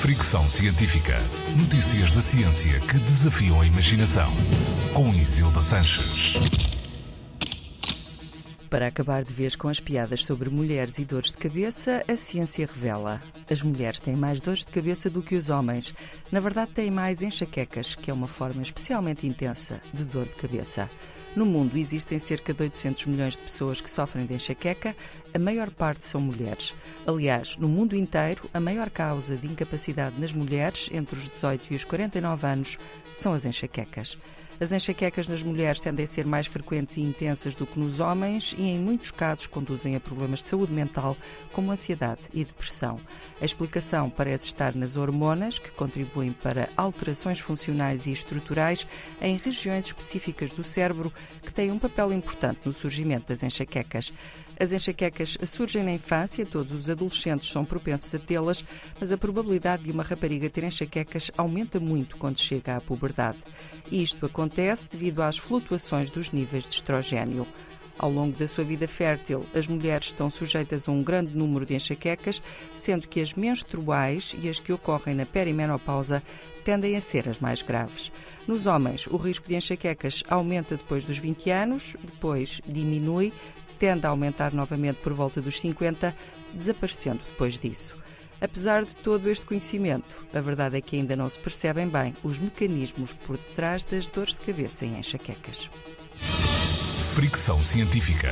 Fricção Científica. Notícias da ciência que desafiam a imaginação. Com Isilda Sanches. Para acabar de vez com as piadas sobre mulheres e dores de cabeça, a ciência revela. As mulheres têm mais dores de cabeça do que os homens. Na verdade, têm mais enxaquecas, que é uma forma especialmente intensa de dor de cabeça. No mundo existem cerca de 800 milhões de pessoas que sofrem de enxaqueca, a maior parte são mulheres. Aliás, no mundo inteiro, a maior causa de incapacidade nas mulheres entre os 18 e os 49 anos são as enxaquecas. As enxaquecas nas mulheres tendem a ser mais frequentes e intensas do que nos homens e, em muitos casos, conduzem a problemas de saúde mental, como ansiedade e depressão. A explicação parece estar nas hormonas, que contribuem para alterações funcionais e estruturais em regiões específicas do cérebro, que têm um papel importante no surgimento das enxaquecas. As enxaquecas surgem na infância, todos os adolescentes são propensos a tê-las, mas a probabilidade de uma rapariga ter enxaquecas aumenta muito quando chega à puberdade. Isto acontece devido às flutuações dos níveis de estrogênio. Ao longo da sua vida fértil, as mulheres estão sujeitas a um grande número de enxaquecas, sendo que as menstruais e as que ocorrem na perimenopausa tendem a ser as mais graves. Nos homens, o risco de enxaquecas aumenta depois dos 20 anos, depois diminui, tende a aumentar novamente por volta dos 50, desaparecendo depois disso. Apesar de todo este conhecimento, a verdade é que ainda não se percebem bem os mecanismos por detrás das dores de cabeça em enxaquecas. Fricção científica.